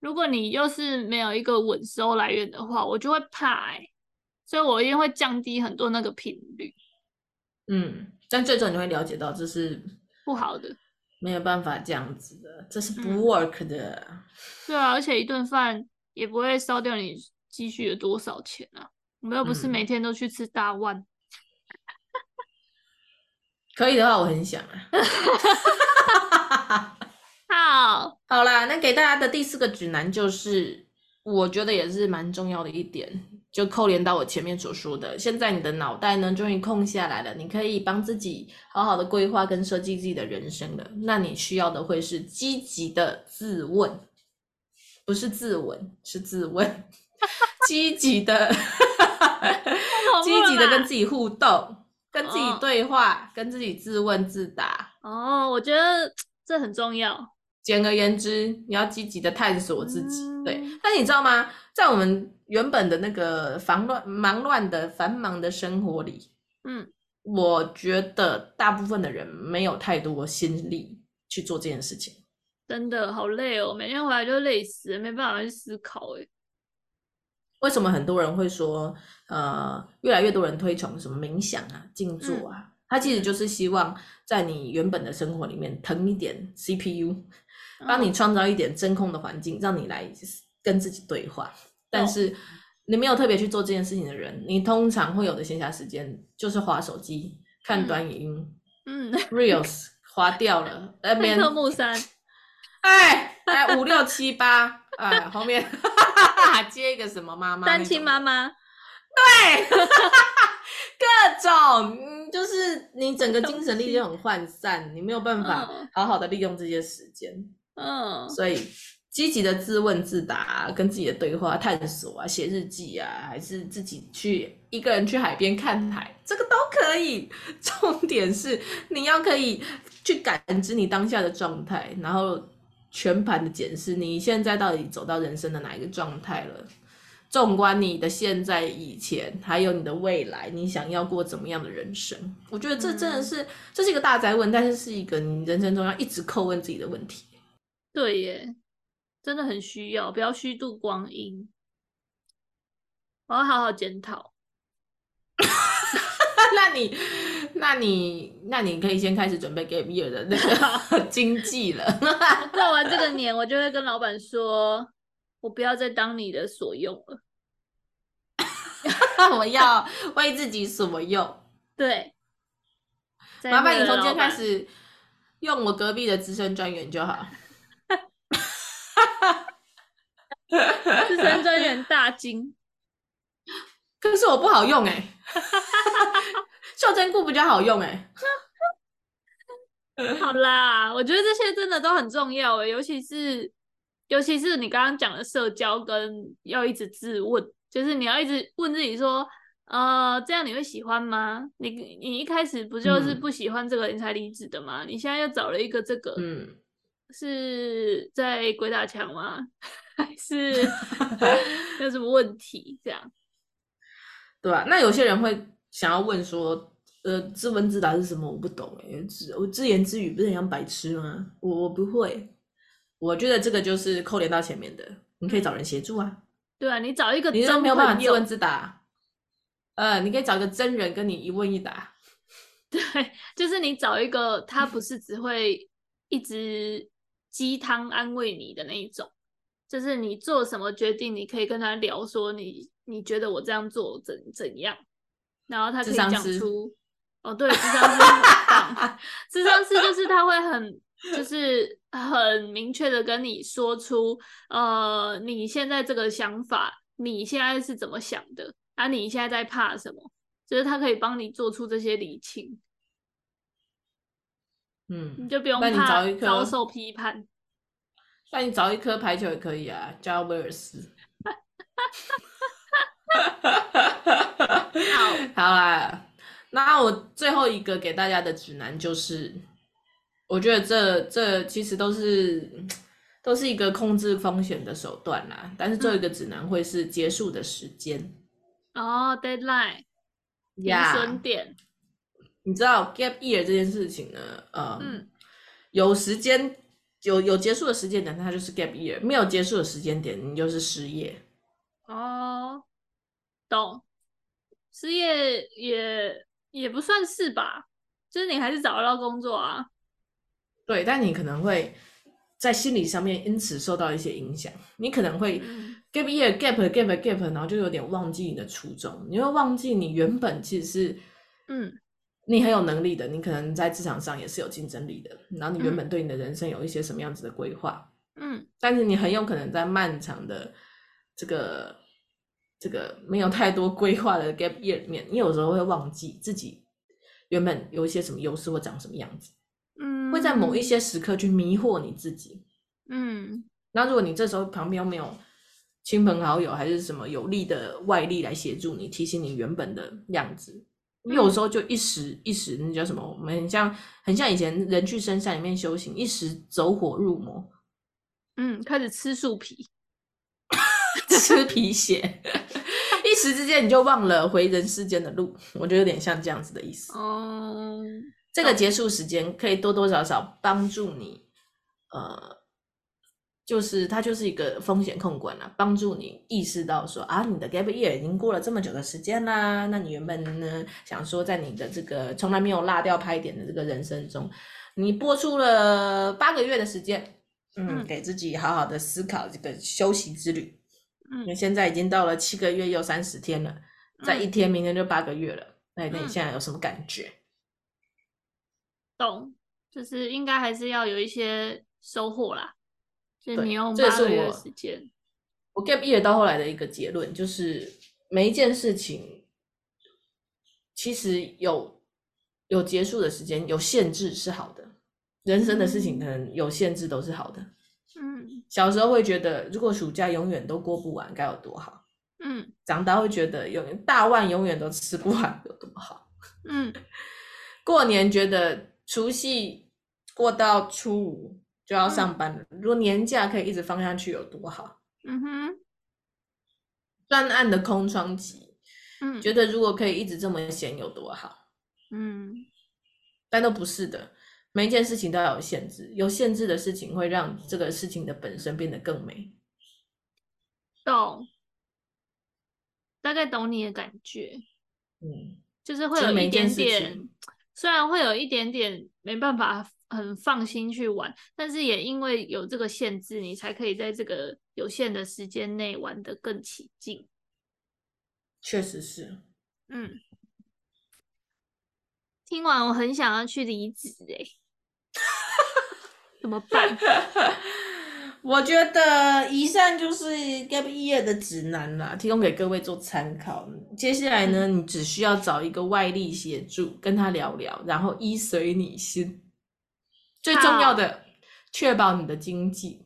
如果你又是没有一个稳收来源的话，我就会怕哎、欸，所以我一定会降低很多那个频率。嗯，但最终你会了解到这是不好的，没有办法这样子的，这是不 work 的。嗯、对啊，而且一顿饭也不会烧掉你。积蓄的多少钱啊？我们又不是每天都去吃大碗。嗯、可以的话，我很想啊。<laughs> 好，好啦，那给大家的第四个指南就是，我觉得也是蛮重要的一点，就扣连到我前面所说的。现在你的脑袋呢，终于空下来了，你可以帮自己好好的规划跟设计自己的人生了。那你需要的会是积极的自问，不是自问，是自问。<laughs> 积极的，<laughs> 积极的跟自己互动，跟自己对话，哦、跟自己自问自答。哦，我觉得这很重要。简而言之，你要积极的探索自己。嗯、对，但你知道吗？在我们原本的那个烦乱、忙乱的繁忙的生活里，嗯，我觉得大部分的人没有太多心力去做这件事情。真的好累哦，每天回来就累死，没办法去思考。哎。为什么很多人会说，呃，越来越多人推崇什么冥想啊、静坐啊？嗯、他其实就是希望在你原本的生活里面腾一点 CPU，帮你创造一点真空的环境，让你来跟自己对话。但是你没有特别去做这件事情的人，你通常会有的闲暇时间就是划手机、看短影音，嗯，Reels 划掉了，那边特木三，哎哎五六七八，哎后面。<laughs> 接一个什么妈妈？单亲妈妈，对，<laughs> 各种，嗯，就是你整个精神力就很涣散，你没有办法好好的利用这些时间，嗯，所以积极的自问自答，跟自己的对话、探索啊，写日记啊，还是自己去一个人去海边看海，这个都可以。<laughs> 重点是你要可以去感知你当下的状态，然后。全盘的检视，你现在到底走到人生的哪一个状态了？纵观你的现在、以前，还有你的未来，你想要过怎么样的人生？我觉得这真的是，嗯、这是一个大灾问，但是是一个你人生中要一直叩问自己的问题。对耶，真的很需要，不要虚度光阴。我要好好检讨。<laughs> 那你？那你那你可以先开始准备 gap year 的那个 <laughs> 经济了。过完这个 <laughs> 年，我就会跟老板说，我不要再当你的所用了，我要为自己所用。对，麻烦你从今天开始用我隔壁的资深专员就好。资深专员大惊，可是我不好用哎、欸。<laughs> 袖珍菇比较好用哎，<laughs> 好啦，我觉得这些真的都很重要哎，尤其是尤其是你刚刚讲的社交跟要一直自问，就是你要一直问自己说，呃，这样你会喜欢吗？你你一开始不就是不喜欢这个人才离职的吗？嗯、你现在又找了一个这个，嗯，是在鬼打墙吗？<laughs> 还是 <laughs> 有什么问题？这样，对吧、啊？那有些人会。想要问说，呃，自问自答是什么？我不懂哎，自我自言自语不是很像白痴吗？我我不会，我觉得这个就是扣连到前面的，你可以找人协助啊。对啊，你找一个，你都没有办法自问自答，呃，你可以找一个真人跟你一问一答。<laughs> 对，就是你找一个他不是只会一直鸡汤安慰你的那一种，就是你做什么决定，你可以跟他聊说你你觉得我这样做怎怎样。然后他可以讲出，哦，对，智商师很棒，咨商师就是他会很，就是很明确的跟你说出，呃，你现在这个想法，你现在是怎么想的？啊，你现在在怕什么？就是他可以帮你做出这些理清，嗯，你就不用怕遭受批判。那你找一颗排球也可以啊，叫威尔斯。好，好啦，那我最后一个给大家的指南就是，我觉得这这其实都是都是一个控制风险的手段啦。但是最后一个指南会是结束的时间。哦，deadline，停损点。你知道 gap year 这件事情呢？呃、嗯，有时间有有结束的时间点，它就是 gap year；没有结束的时间点，你就是失业。哦，懂。失业也也不算是吧，就是你还是找得到工作啊。对，但你可能会在心理上面因此受到一些影响。你可能会 gap year gap gap gap，然后就有点忘记你的初衷，你会忘记你原本其实是嗯，你很有能力的，你可能在职场上也是有竞争力的，然后你原本对你的人生有一些什么样子的规划，嗯，但是你很有可能在漫长的这个。这个没有太多规划的 gap year 里面，你有时候会忘记自己原本有一些什么优势或长什么样子，嗯，会在某一些时刻去迷惑你自己，嗯，那如果你这时候旁边又没有亲朋好友还是什么有力的外力来协助你，提醒你原本的样子，你有时候就一时一时那叫什么？我们很像很像以前人去深山里面修行，一时走火入魔，嗯，开始吃树皮。吃皮鞋，<laughs> 一时之间你就忘了回人世间的路，我觉得有点像这样子的意思。哦，这个结束时间可以多多少少帮助你，呃，就是它就是一个风险控管啦，帮助你意识到说啊，你的 gap year 已经过了这么久的时间啦，那你原本呢想说在你的这个从来没有落掉拍点的这个人生中，你播出了八个月的时间，嗯，给自己好好的思考这个休息之旅。嗯，现在已经到了七个月又三十天了，再一天，明天就八个月了。那、嗯、那你现在有什么感觉？懂，就是应该还是要有一些收获啦。就你用八个月时间，我 gap year 到后来的一个结论就是，每一件事情其实有有结束的时间，有限制是好的。人生的事情可能有限制都是好的。嗯小时候会觉得，如果暑假永远都过不完，该有多好。嗯，长大会觉得，永大碗永远都吃不完，有多好。嗯，<laughs> 过年觉得除夕过到初五就要上班了，嗯，如果年假可以一直放下去，有多好。嗯哼，专案的空窗期，嗯，觉得如果可以一直这么闲，有多好。嗯，但都不是的。每一件事情都要有限制，有限制的事情会让这个事情的本身变得更美。懂，大概懂你的感觉。嗯，就是会有一点点，虽然会有一点点没办法很放心去玩，但是也因为有这个限制，你才可以在这个有限的时间内玩得更起劲。确实是。嗯，听完我很想要去离职诶。怎么办？<laughs> 我觉得以上就是 gap year 的指南啦，提供给各位做参考。接下来呢，你只需要找一个外力协助，跟他聊聊，然后依随你心。最重要的，确保你的经济。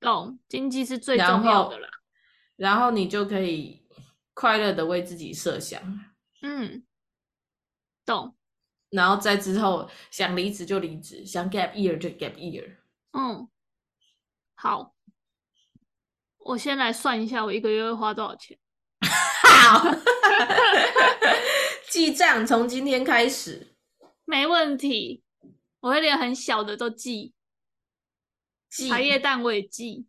懂，经济是最重要的啦。然后，你就可以快乐的为自己设想。嗯，懂。然后在之后想离职就离职，想 gap year 就 gap year。嗯，好，我先来算一下，我一个月会花多少钱。好，<laughs> 记账从今天开始。没问题，我会连很小的都记。记茶叶蛋我也记。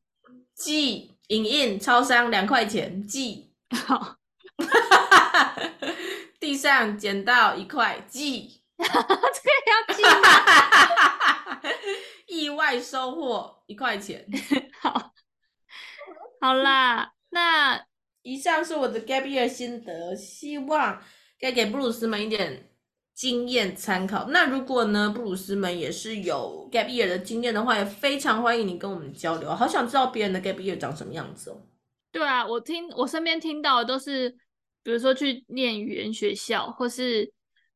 记影印超商两块钱记。好。<laughs> 地上捡到一块记。<laughs> 这个要记吗？<laughs> 意外收获一块钱。好，好啦，那以上是我的 gap year 心得，希望可以给布鲁斯们一点经验参考。那如果呢，布鲁斯们也是有 gap year 的经验的话，也非常欢迎你跟我们交流。好想知道别人的 gap year 长什么样子哦。对啊，我听我身边听到的都是比如说去念语言学校，或是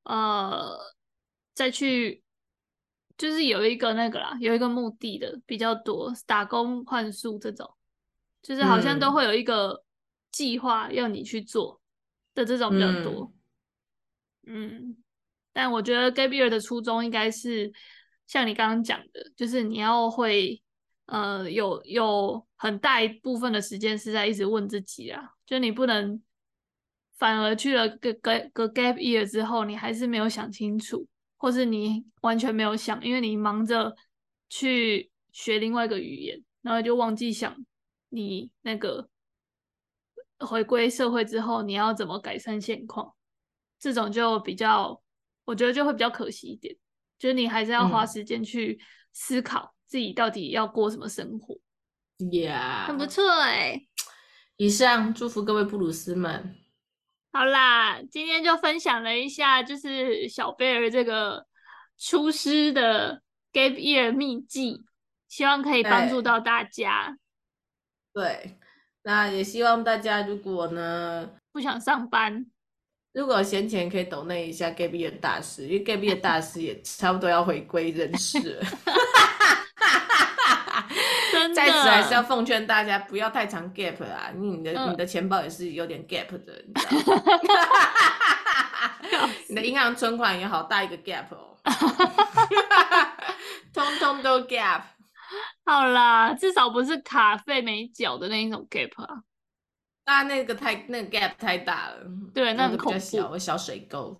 呃再去，就是有一个那个啦，有一个目的的比较多，打工换宿这种，就是好像都会有一个计划要你去做的这种比较多。嗯，嗯，但我觉得 gap year 的初衷应该是像你刚刚讲的，就是你要会呃有有很大一部分的时间是在一直问自己啊，就你不能。反而去了个个个 gap year 之后，你还是没有想清楚，或是你完全没有想，因为你忙着去学另外一个语言，然后就忘记想你那个回归社会之后你要怎么改善现况，这种就比较，我觉得就会比较可惜一点，就是你还是要花时间去思考自己到底要过什么生活。Yeah，很不错哎。以上祝福各位布鲁斯们。好啦，今天就分享了一下，就是小贝儿这个出师的 gap year 秘籍，希望可以帮助到大家。对，那也希望大家如果呢不想上班，如果闲钱可以抖那一下 gap year 大师，因为 gap year 大师也差不多要回归人世了。在此还是要奉劝大家不要太长 gap 啊，你的、嗯、你的钱包也是有点 gap 的，你知道吗？<laughs> <laughs> 你的银行存款也好大一个 gap 哦，<laughs> 通通都 gap。好啦，至少不是卡费没缴的那一种 gap 啊。啊，那个太那个 gap 太大了，对，那个比较小，小水沟。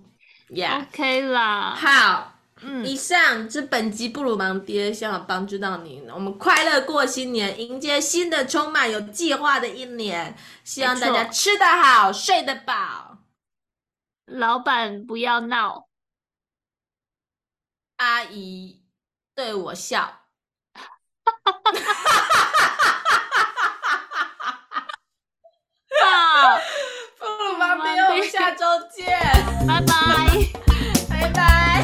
Yeah，OK、okay、啦，好。嗯，以上是本集布鲁芒爹，希望帮助到您。我们快乐过新年，迎接新的充满有计划的一年。希望大家吃得好，睡得饱。老板不要闹，阿姨对我笑。好，<laughs> 布鲁芒爹，我们下周见，拜拜。拜拜。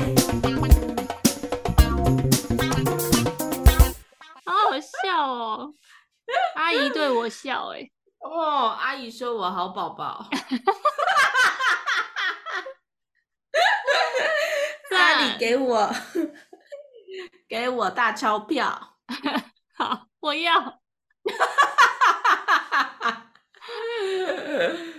好好笑哦，阿姨对我笑哎、欸！哦，阿姨说我好宝宝。那你给我给我大钞票，<laughs> 好，我要。<laughs> うん。